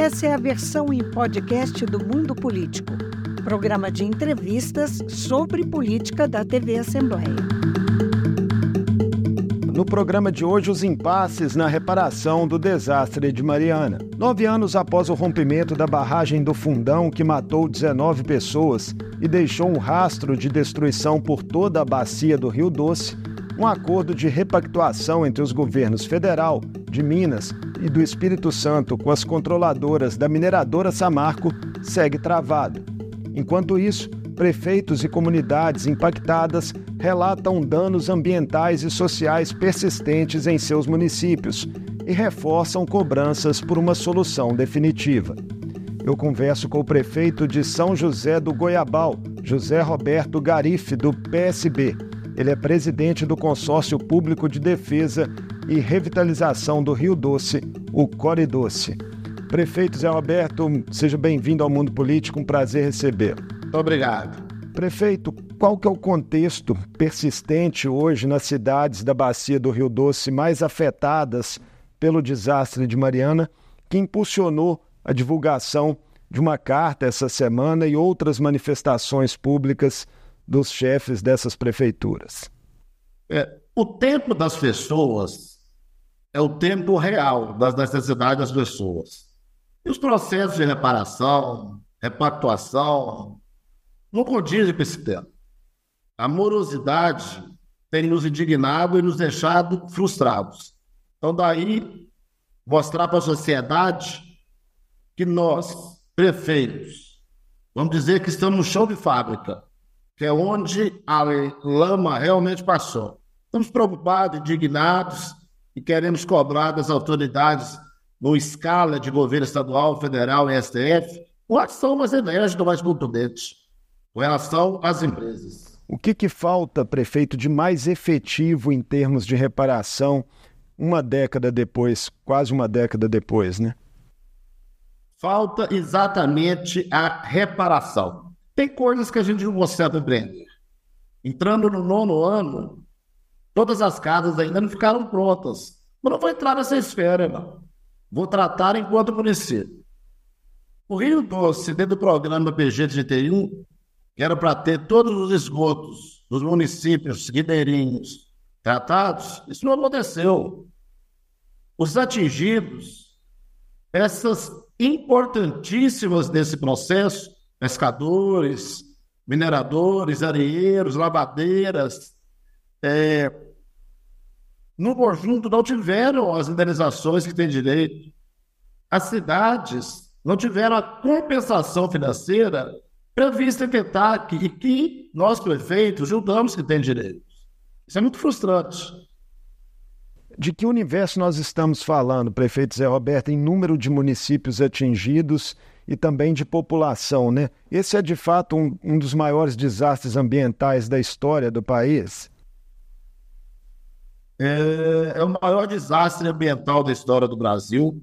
Essa é a versão em podcast do Mundo Político, programa de entrevistas sobre política da TV Assembleia. No programa de hoje, os impasses na reparação do desastre de Mariana. Nove anos após o rompimento da barragem do Fundão, que matou 19 pessoas e deixou um rastro de destruição por toda a bacia do Rio Doce, um acordo de repactuação entre os governos federal, de Minas e do Espírito Santo com as controladoras da mineradora Samarco segue travado. Enquanto isso, prefeitos e comunidades impactadas relatam danos ambientais e sociais persistentes em seus municípios e reforçam cobranças por uma solução definitiva. Eu converso com o prefeito de São José do Goiabal, José Roberto Garife, do PSB. Ele é presidente do Consórcio Público de Defesa e Revitalização do Rio Doce, o Core Doce. Prefeito Zé Roberto, seja bem-vindo ao Mundo Político, um prazer recebê-lo. Muito obrigado. Prefeito, qual que é o contexto persistente hoje nas cidades da bacia do Rio Doce mais afetadas pelo desastre de Mariana, que impulsionou a divulgação de uma carta essa semana e outras manifestações públicas dos chefes dessas prefeituras? É, o tempo das pessoas é o tempo real das necessidades das pessoas. E os processos de reparação, repactuação, não condizem com esse tempo. A morosidade tem nos indignado e nos deixado frustrados. Então, daí, mostrar para a sociedade que nós, prefeitos, vamos dizer que estamos no chão de fábrica, que é onde a lama realmente passou. Estamos preocupados, indignados e queremos cobrar das autoridades, no escala de governo estadual, federal e STF, uma ação mais enérgica, mais contundente com relação às empresas. O que, que falta, prefeito, de mais efetivo em termos de reparação uma década depois, quase uma década depois, né? Falta exatamente a reparação. Tem coisas que a gente não consegue compreender. Entrando no nono ano, todas as casas ainda não ficaram prontas. Mas não vou entrar nessa esfera, não. Vou tratar enquanto município. O Rio Doce, dentro do programa PG 31, que era para ter todos os esgotos dos municípios ribeirinhos tratados, isso não aconteceu. Os atingidos, essas importantíssimas desse processo, pescadores, mineradores, areieiros, lavadeiras, é, no conjunto não tiveram as indenizações que têm direito. As cidades não tiveram a compensação financeira prevista em TETAC e que nós, prefeitos, julgamos que tem direito. Isso é muito frustrante. De que universo nós estamos falando, prefeito Zé Roberto, em número de municípios atingidos e também de população, né? Esse é de fato um, um dos maiores desastres ambientais da história do país? É, é o maior desastre ambiental da história do Brasil,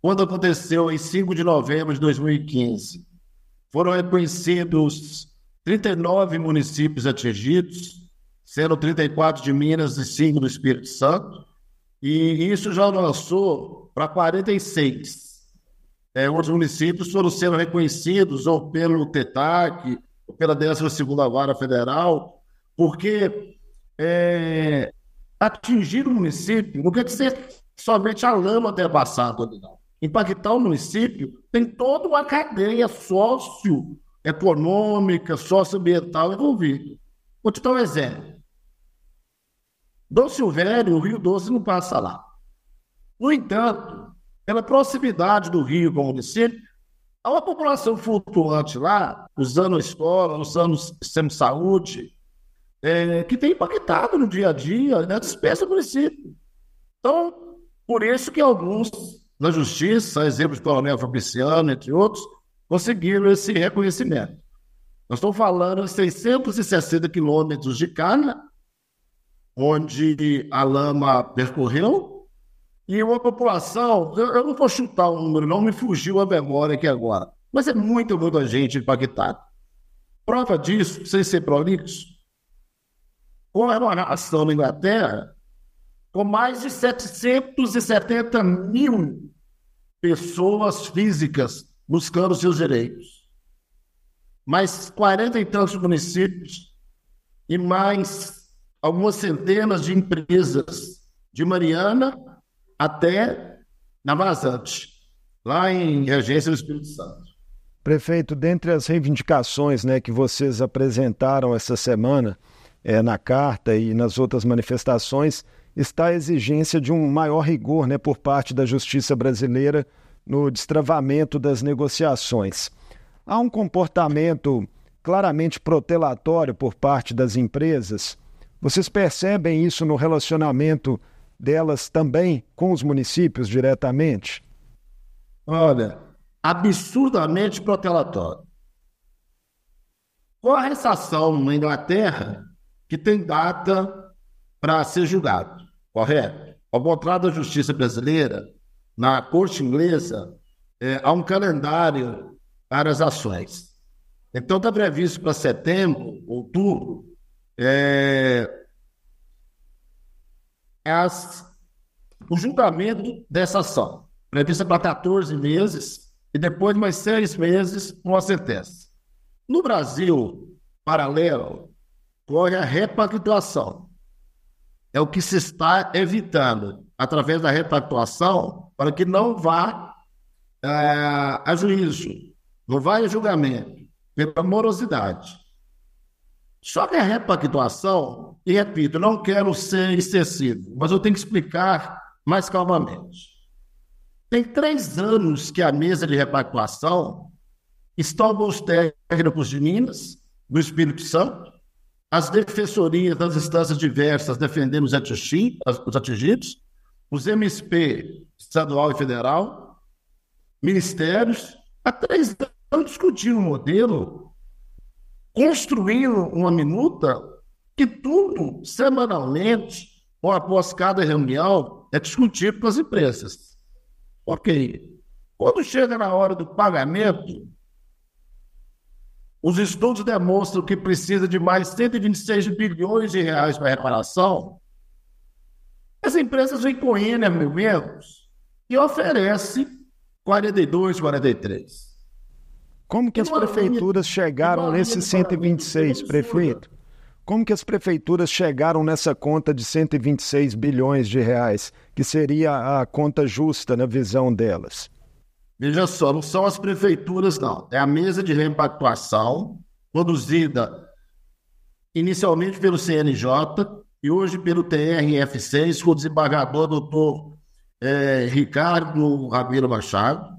quando aconteceu em 5 de novembro de 2015. Foram reconhecidos 39 municípios atingidos, sendo 34 de Minas e 5 do Espírito Santo, e isso já lançou para 46 é, outros municípios foram sendo reconhecidos ou pelo TETAC, ou pela 12ª Vara Federal, porque é, atingir o município não quer dizer somente a lama ter passado ali, não. Impactar o município tem toda uma cadeia socioeconômica, socioambiental envolvida. Vou te dar um exemplo. Dom Silvério, o Rio Doce não passa lá. No entanto, pela proximidade do Rio com o município, há uma população flutuante lá, usando a escola, usando o sistema de saúde, é, que tem impactado no dia a dia na despesa do município. Então, por isso que alguns na justiça, exemplo de Coronel Fabriciano, entre outros, conseguiram esse reconhecimento. Nós estamos falando de 660 quilômetros de cana, onde a lama percorreu, e uma população, eu, não vou chutar o número, não me fugiu a memória aqui agora, mas é muita, muita gente impactada. Prova disso, sem ser prolixo, com a nação na Inglaterra, com mais de 770 mil pessoas físicas buscando seus direitos. Mais 40 e tantos municípios e mais algumas centenas de empresas de Mariana até na Vazante, lá em Regência do Espírito Santo. Prefeito, dentre as reivindicações né, que vocês apresentaram essa semana é, na carta e nas outras manifestações, está a exigência de um maior rigor né, por parte da justiça brasileira no destravamento das negociações. Há um comportamento claramente protelatório por parte das empresas. Vocês percebem isso no relacionamento delas também com os municípios diretamente? Olha, absurdamente protelatório. Qual a ressação na Inglaterra que tem data para ser julgado, correto? Ao contrário da justiça brasileira, na corte inglesa, é, há um calendário para as ações. Então, está previsto para setembro, outubro, é, as, o julgamento dessa ação, prevista para 14 meses, e depois mais seis meses uma sentença. No Brasil, paralelo, corre a repactuação. É o que se está evitando através da repactuação para que não vá é, a juízo, não vá a julgamento, pela morosidade. Só que a repactuação, e repito, não quero ser excessivo, mas eu tenho que explicar mais calmamente. Tem três anos que a mesa de repactuação estão alguns técnicos de Minas, do Espírito Santo, as defensorias das instâncias diversas defendendo os atingidos, os MSP estadual e federal, ministérios, há três anos discutindo um modelo, construindo uma minuta que tudo, semanalmente, ou após cada reunião, é discutido com as empresas. Ok. Quando chega na hora do pagamento, os estudos demonstram que precisa de mais 126 bilhões de reais para reparação. As empresas vêm com N argumentos e oferece 42, 43. Como que as prefeituras chegaram nesses 126, prefeito? Como que as prefeituras chegaram nessa conta de 126 bilhões de reais, que seria a conta justa na visão delas? Veja só, não são as prefeituras, não. É a mesa de repactuação, produzida inicialmente pelo CNJ e hoje pelo TRF6, com o desembargador doutor é, Ricardo Ramiro Machado,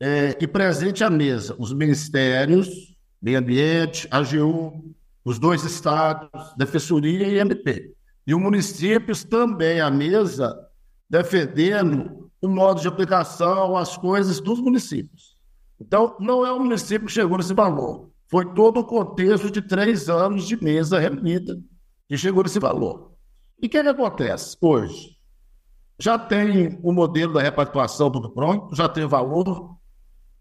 é, e presente à mesa os ministérios, Meio Ambiente, AGU, os dois estados, Defensoria e MP. E os municípios também à mesa, defendendo o modo de aplicação, as coisas dos municípios. Então, não é o município que chegou nesse valor. Foi todo o contexto de três anos de mesa reunida que chegou nesse valor. E o que, é que acontece hoje? Já tem o modelo da repactuação tudo pronto, já tem valor.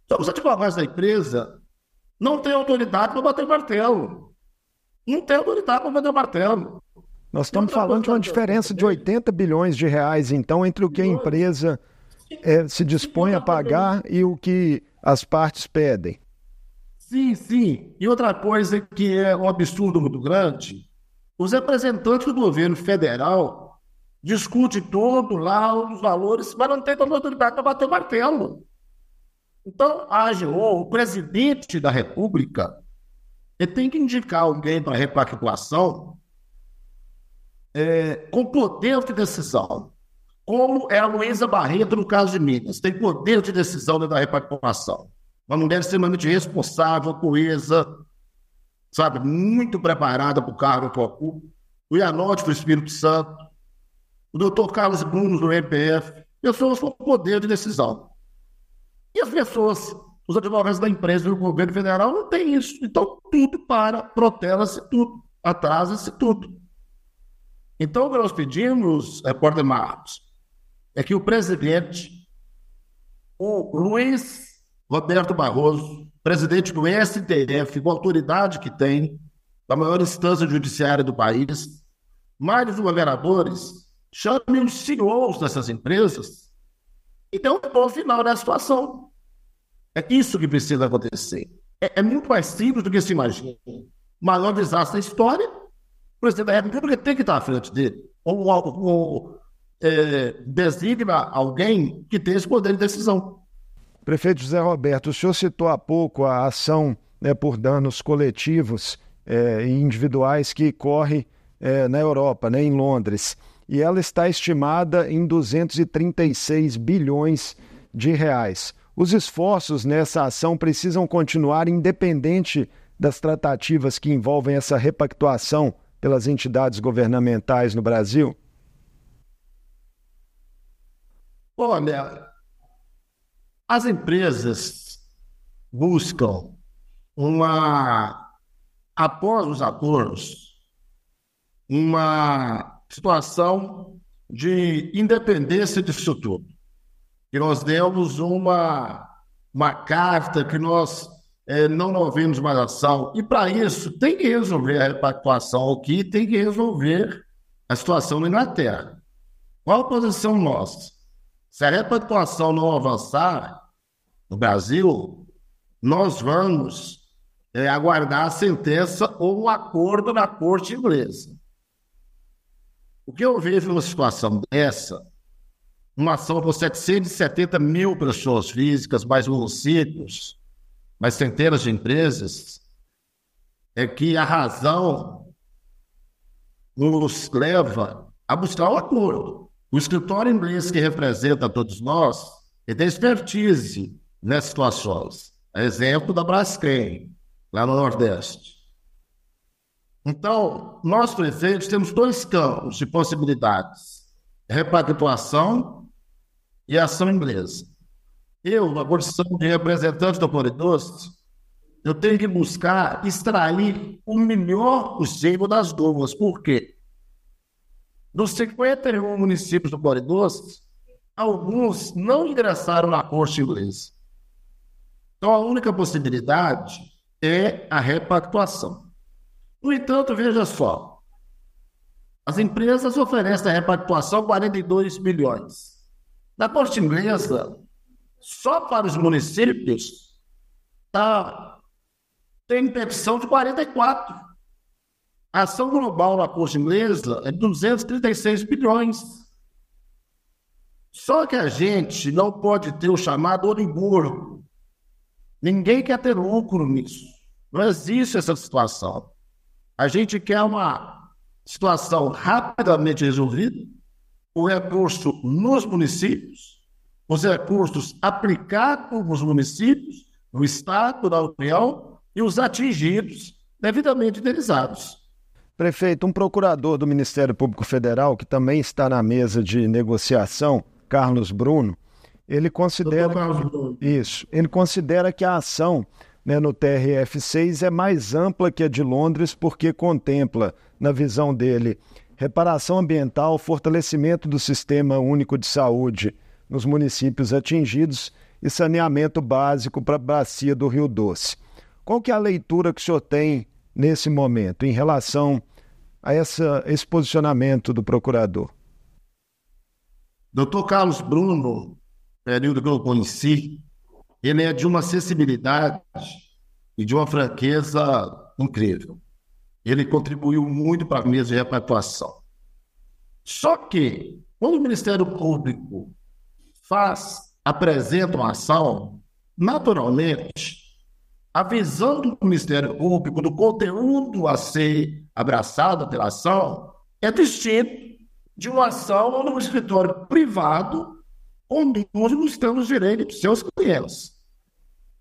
Então, os advogados da empresa não têm autoridade para bater martelo. Não tem autoridade para bater martelo. Nós estamos falando de uma diferença de 80 bilhões de reais, então, entre o que a empresa é, se dispõe a pagar e o que as partes pedem. Sim, sim. E outra coisa que é um absurdo muito grande, os representantes do governo federal discutem todo lá os valores, mas não tem toda a autoridade para bater o martelo. Então, a AGO, o presidente da República, ele tem que indicar alguém para repactuação é, com poder de decisão, como é a Luísa Barreto no caso de Minas, tem poder de decisão da repactuação. Uma mulher extremamente responsável, coesa, sabe, muito preparada para o cargo que ocupa. O Ianote para o Espírito Santo, o doutor Carlos Bruno do MPF, pessoas com poder de decisão. E as pessoas, os advogados da empresa e do governo federal não têm isso. Então, tudo para, protela-se tudo, atrasa-se tudo. Então, o que nós pedimos, repórter Marcos, é que o presidente, o Luiz Roberto Barroso, presidente do STF, com a autoridade que tem, da maior instância judiciária do país, mais os governadores, chamem os CEOs dessas empresas e deu um bom final na situação. É isso que precisa acontecer. É, é muito mais simples do que se imagina. O maior desastre da história, o presidente da República tem que estar à frente dele. Ou, ou, ou é, designa alguém que tenha esse poder de decisão. Prefeito José Roberto, o senhor citou há pouco a ação né, por danos coletivos é, e individuais que corre é, na Europa, né, em Londres, e ela está estimada em 236 bilhões de reais. Os esforços nessa ação precisam continuar independente das tratativas que envolvem essa repactuação pelas entidades governamentais no Brasil? Olha, as empresas buscam uma, após os acordos, uma situação de independência disso tudo. E nós demos uma, uma carta que nós é, não ouvimos mais ação. E para isso, tem que resolver a repactuação aqui, tem que resolver a situação na Inglaterra. Qual a posição nossa? Se a repactuação não avançar no Brasil, nós vamos é, aguardar a sentença ou um acordo na corte inglesa. O que eu vejo numa situação dessa, uma ação por 770 mil pessoas físicas, mais municípios, mais centenas de empresas, é que a razão nos leva a buscar um acordo. O escritório inglês que representa todos nós é tem expertise nessas situações. Exemplo da Braskem, lá no Nordeste. Então, nós, prefeitos, temos dois campos de possibilidades: repactuação e ação inglesa. Eu, na condição de representante do Polidoce, eu tenho que buscar extrair o melhor possível das duas. Por quê? Dos 51 municípios do Bode Doce, alguns não ingressaram na corte inglesa. Então, a única possibilidade é a repactuação. No entanto, veja só, as empresas oferecem a repactuação 42 milhões. Na corte inglesa, só para os municípios, tá, tem petição de 44. A ação global na Corte Inglesa é de 236 bilhões. Só que a gente não pode ter o chamado oligorgo. Ninguém quer ter lucro nisso. Não existe essa situação. A gente quer uma situação rapidamente resolvida, o recurso nos municípios, os recursos aplicados nos municípios, no Estado, na União, e os atingidos, devidamente indenizados. Prefeito, um procurador do Ministério Público Federal, que também está na mesa de negociação, Carlos Bruno, ele considera. Isso. Ele considera que a ação né, no TRF6 é mais ampla que a de Londres, porque contempla, na visão dele, reparação ambiental, fortalecimento do sistema único de saúde nos municípios atingidos e saneamento básico para a bacia do Rio Doce. Qual que é a leitura que o senhor tem nesse momento em relação a essa, esse posicionamento do procurador? Doutor Carlos Bruno, período que eu conheci, ele é de uma acessibilidade e de uma franqueza incrível. Ele contribuiu muito para a mesa de. Só que, quando o Ministério Público faz, apresenta uma ação, naturalmente, a visão do Ministério Público, do conteúdo a ser abraçado pela ação, é distinto de uma ação no escritório privado, onde nós temos direito de seus clientes.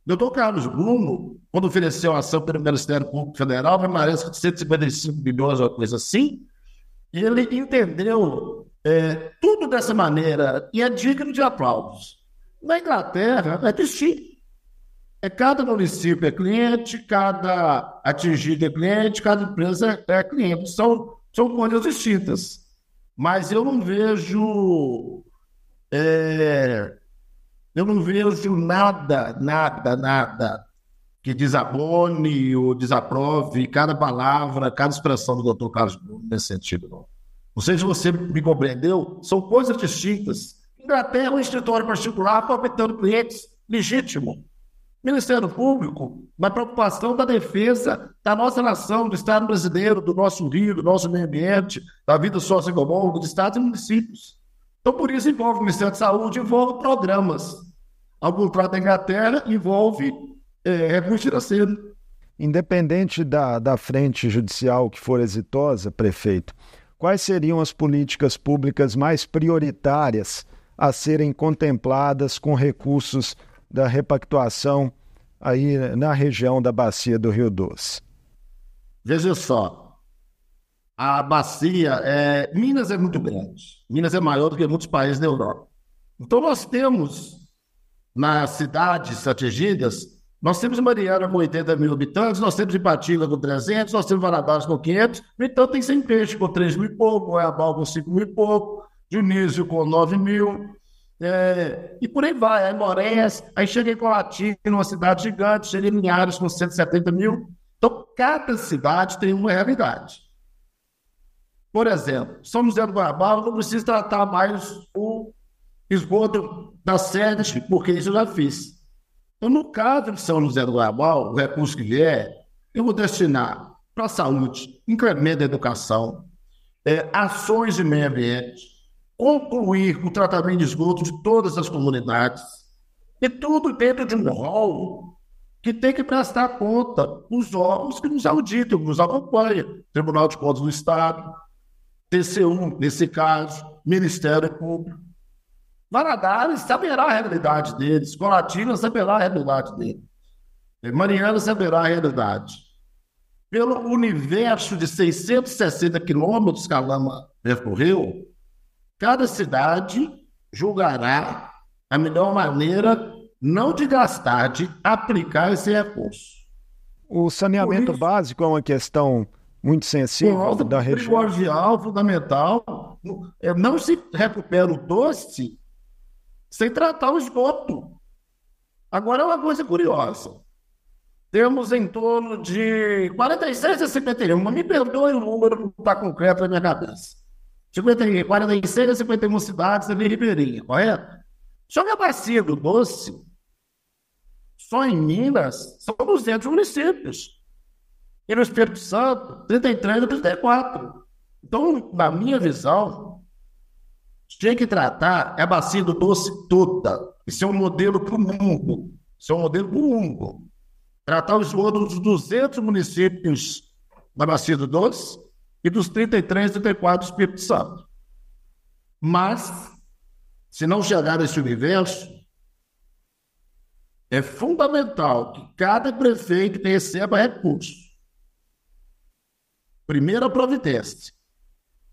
Doutor Carlos Bruno, quando ofereceu a ação pelo Ministério Público Federal, permanece de 155 bilhões, uma coisa assim, e ele entendeu é, tudo dessa maneira e é digno de aplausos. Na Inglaterra, é distinto. É cada município é cliente, cada atingido é cliente, cada empresa é cliente. São, são coisas distintas. Mas eu não vejo. É, eu não vejo nada, nada, nada que desabone ou desaprove cada palavra, cada expressão do doutor Carlos Bruno nesse sentido. Não. não sei se você me compreendeu, são coisas distintas. Inglaterra, um escritório particular aproveitando clientes legítimo. Ministério Público, na preocupação da defesa da nossa nação, do Estado brasileiro, do nosso rio, do nosso meio ambiente, da vida socioeconômica, dos estados e municípios. Então, por isso, envolve o Ministério da Saúde, envolve programas. Ao contrário da Inglaterra, envolve é, recurso financeiro. Independente da, da frente judicial que for exitosa, prefeito, quais seriam as políticas públicas mais prioritárias a serem contempladas com recursos da repactuação aí na região da bacia do Rio Doce? Veja só, a bacia, é... Minas é muito grande, Minas é maior do que muitos países da Europa. Então nós temos nas cidades atingidas, nós temos Mariana com 80 mil habitantes, nós temos Ipatinga com 300, nós temos Valadares com 500, então tem sem peixe com 3 mil e pouco, Goiabal com 5 mil e pouco, Dionísio com 9 mil, é, e por aí vai, aí Morés, aí cheguei com Latina, uma cidade gigante, cheguei em Linhares com 170 mil. Então, cada cidade tem uma realidade. Por exemplo, São José do Guarabal não precisa tratar mais o esgoto da sede, porque isso eu já fiz. Então, no caso de São José do Guarabal, o recurso que vier, eu vou destinar para a saúde, incremento da educação, é, ações de meio ambiente, concluir o tratamento de esgoto de todas as comunidades. E tudo dentro de um rol que tem que prestar conta os órgãos que nos auditam, que nos acompanham. Tribunal de Contas do Estado, TCU, nesse caso, Ministério Público. Valadares saberá a realidade deles, Colatina saberá a realidade dele. Mariana saberá a realidade. Pelo universo de 660 quilômetros que a lama percorreu, Cada cidade julgará a melhor maneira não de gastar, de aplicar esse recurso. O saneamento básico é uma questão muito sensível da região. Primordial, fundamental. É, não se recupera o doce sem tratar o esgoto. Agora é uma coisa curiosa. Temos em torno de 46 a 51, mas me perdoe o número não está concreto na minha cabeça. 50, 46 a 51 cidades ali ribeirinha, correto? Só que a bacia do Doce, só em Minas, são 200 municípios. E no Espírito Santo, 33 a 34. Então, na minha visão, tinha que tratar a bacia do Doce toda. Isso é um modelo para o mundo. Isso é um modelo para o mundo. Tratar os outros 200 municípios da bacia do Doce e dos 33, 34 do Espírito Santo. Mas, se não chegar a esse universo, é fundamental que cada prefeito receba recursos. Primeira providência,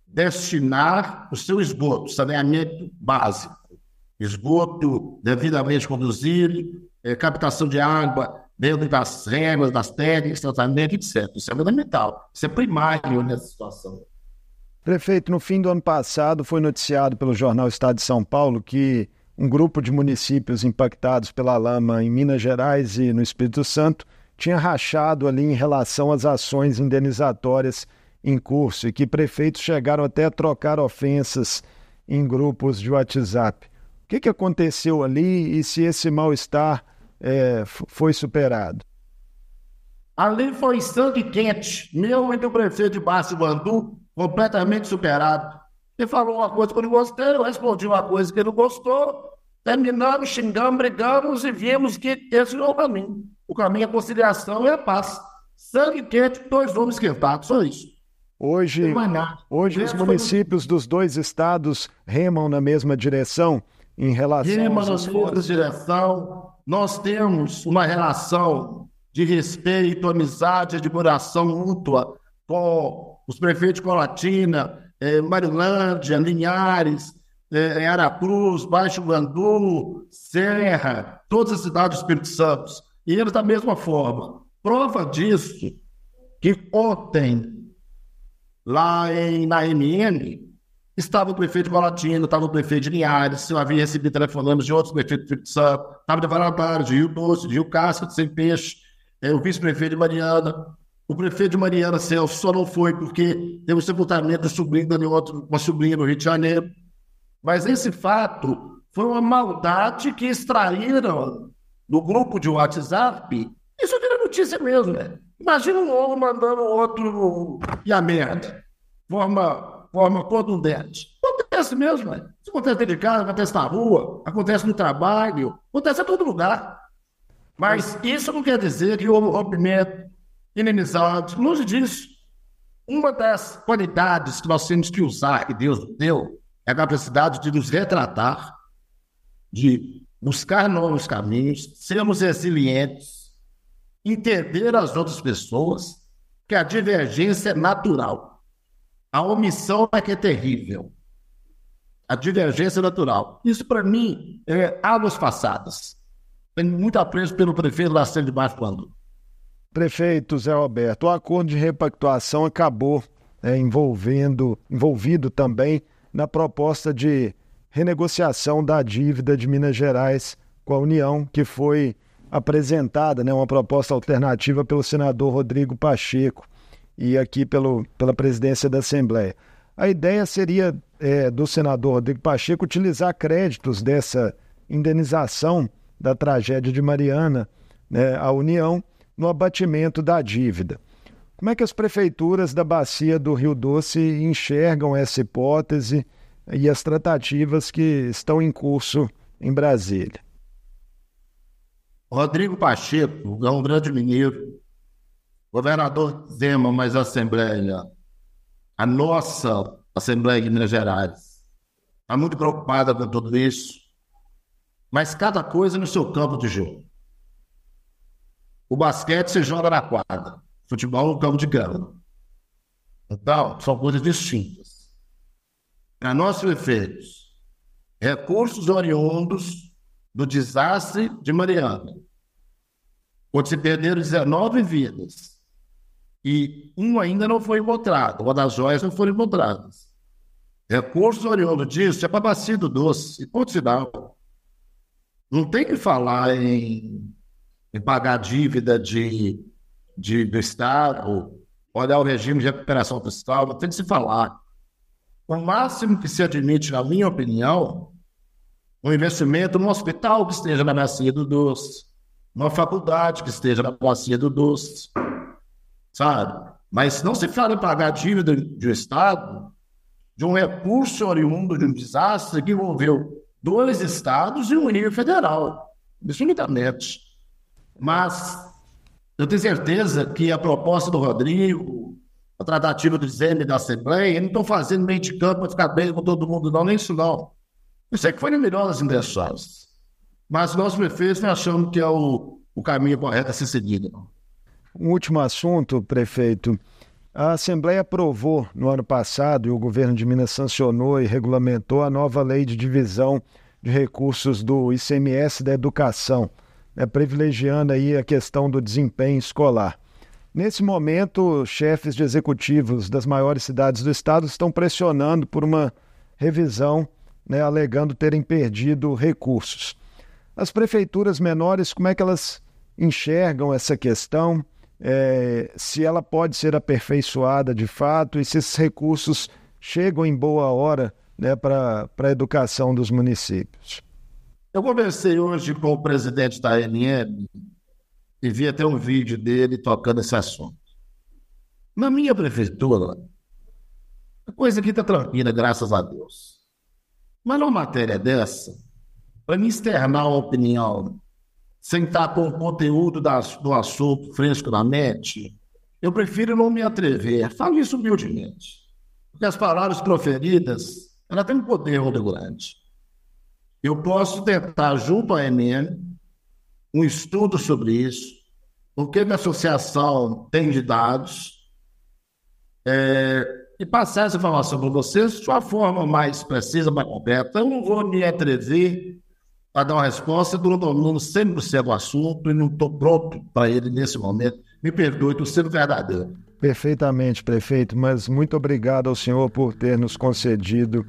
destinar o seu esgoto, saneamento básico, esgoto devidamente conduzido, é, captação de água dentro das regras, das técnicas, tratamento, etc. Isso é fundamental. Isso é primário nessa situação. Prefeito, no fim do ano passado foi noticiado pelo jornal Estado de São Paulo que um grupo de municípios impactados pela lama em Minas Gerais e no Espírito Santo tinha rachado ali em relação às ações indenizatórias em curso e que prefeitos chegaram até a trocar ofensas em grupos de WhatsApp. O que, que aconteceu ali e se esse mal-estar é, foi superado? Ali foi sangue quente, meu e do prefeito de Baixo Bandu, completamente superado. Ele falou uma coisa que eu não gostei, eu respondi uma coisa que ele não gostou, terminamos, xingamos, brigamos e vimos que esse não é o caminho. O caminho é a conciliação e a paz. Sangue quente, dois homens esquentados, só isso. Hoje, hoje os municípios dos dois estados remam na mesma direção em relação remam na mesma direção nós temos uma relação de respeito, amizade, admiração mútua com os prefeitos de Colatina, eh, Marilândia, Linhares, eh, Aracruz, Baixo Gandu, Serra, todas as cidades do Espírito Santo. E eles da mesma forma. Prova disso que ontem, lá em, na MN, Estava o prefeito de estava o prefeito de Linhares, eu havia recebido telefonemas de outros prefeitos de Espírito Santo, estava de Valadares, de Rio Doce, de Rio Casca, de Sem Peixe, é, o vice-prefeito de Mariana. O prefeito de Mariana, Celso, só não foi porque teve o sepultamento da sobrinha uma sobrinha no Rio de Janeiro. Mas esse fato foi uma maldade que extraíram do grupo de WhatsApp. Isso vira notícia mesmo, né? Imagina um ovo mandando outro e a merda. Forma, forma contundente. Acontece mesmo, né? Isso acontece dentro de casa, acontece na rua, acontece no trabalho, acontece em todo lugar. Mas isso não quer dizer que houve rompimento, inimizade, longe disso. Uma das qualidades que nós temos que usar, que Deus deu, a capacidade de nos retratar, de buscar novos caminhos, sermos resilientes, entender as outras pessoas, que a divergência é natural. A omissão é que é terrível. A divergência é natural. Isso, para mim, é águas passadas. Tenho muito apreço pelo prefeito Lacerda de Baixo Quando. Prefeito Zé Roberto, o acordo de repactuação acabou é, envolvendo, envolvido também na proposta de renegociação da dívida de Minas Gerais com a União, que foi apresentada, né, uma proposta alternativa pelo senador Rodrigo Pacheco e aqui pelo, pela presidência da Assembleia. A ideia seria é, do senador Rodrigo Pacheco utilizar créditos dessa indenização da tragédia de Mariana, né, a União, no abatimento da dívida. Como é que as prefeituras da bacia do Rio Doce enxergam essa hipótese e as tratativas que estão em curso em Brasília? Rodrigo Pacheco é um grande mineiro, governador Zema, mas a Assembleia, a nossa Assembleia de Minas Gerais, está muito preocupada com tudo isso, mas cada coisa no seu campo de jogo. O basquete se joga na quadra, futebol no campo de campo. Então, são coisas distintas. Para nossos efeitos, recursos oriundos do desastre de Mariana, onde se perderam 19 vidas e um ainda não foi encontrado, uma das joias não foram encontradas. Recursos oriundos disso é para bacia do doce, e ponto final. Não tem que falar em, em pagar dívida de, de, do Estado, olhar o regime de recuperação fiscal, tem que se falar. O máximo que se admite, na minha opinião, um investimento num hospital que esteja na bacia do doce, numa faculdade que esteja na bacia do doce, sabe? Mas não se fala em pagar dívida de um Estado de um recurso oriundo de um desastre que envolveu dois estados e um nível federal, definitivamente. Mas eu tenho certeza que a proposta do Rodrigo, a tratativa do Zeme da Assembleia, eles não estão fazendo meio de campo para ficar bem com todo mundo, não, nem isso não. Isso é que foi melhor das intenções. Mas nós prefeitos achamos que é o, o caminho correto a ser seguido. Um último assunto, prefeito. A Assembleia aprovou no ano passado e o governo de Minas sancionou e regulamentou a nova lei de divisão de recursos do ICMS da educação, né, privilegiando aí a questão do desempenho escolar. Nesse momento, chefes de executivos das maiores cidades do estado estão pressionando por uma revisão, né, alegando terem perdido recursos. As prefeituras menores, como é que elas enxergam essa questão? é, se ela pode ser aperfeiçoada de fato e se esses recursos chegam em boa hora né, para a educação dos municípios. Eu conversei hoje com o presidente da ANM e vi até um vídeo dele tocando esse assunto. Na minha prefeitura, a coisa aqui está tranquila, graças a Deus. Mas numa matéria dessa, para me externar uma opinião sem estar com o conteúdo do assunto fresco na mente, eu prefiro não me atrever. Falo isso humildemente. Porque as palavras proferidas, ela tem um poder grande. Eu posso tentar, junto à EMN, um estudo sobre isso, o que a associação tem de dados, é, e passar essa informação para vocês de uma forma mais precisa, mais completa. Eu não vou me atrever para dar uma resposta, eu não domino 100% do assunto e não estou pronto para ele nesse momento. Me perdoe, estou sendo verdadeiro. Perfeitamente, prefeito, mas muito obrigado ao senhor por ter nos concedido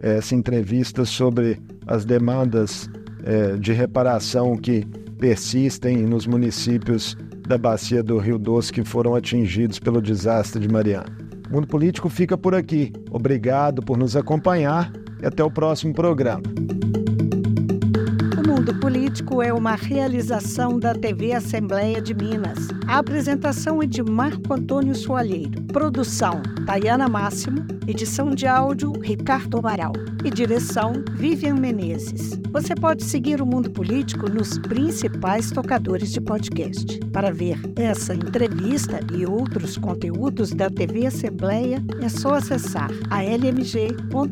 essa entrevista sobre as demandas eh, de reparação que persistem nos municípios da bacia do Rio Doce que foram atingidos pelo desastre de Mariana. O Mundo Político fica por aqui. Obrigado por nos acompanhar e até o próximo programa. Mundo Político é uma realização da TV Assembleia de Minas. A apresentação é de Marco Antônio Soalheiro. Produção: Tayana Máximo. Edição de áudio: Ricardo Amaral. E direção: Vivian Menezes. Você pode seguir o Mundo Político nos principais tocadores de podcast. Para ver essa entrevista e outros conteúdos da TV Assembleia, é só acessar a lmg.gov.br/tv.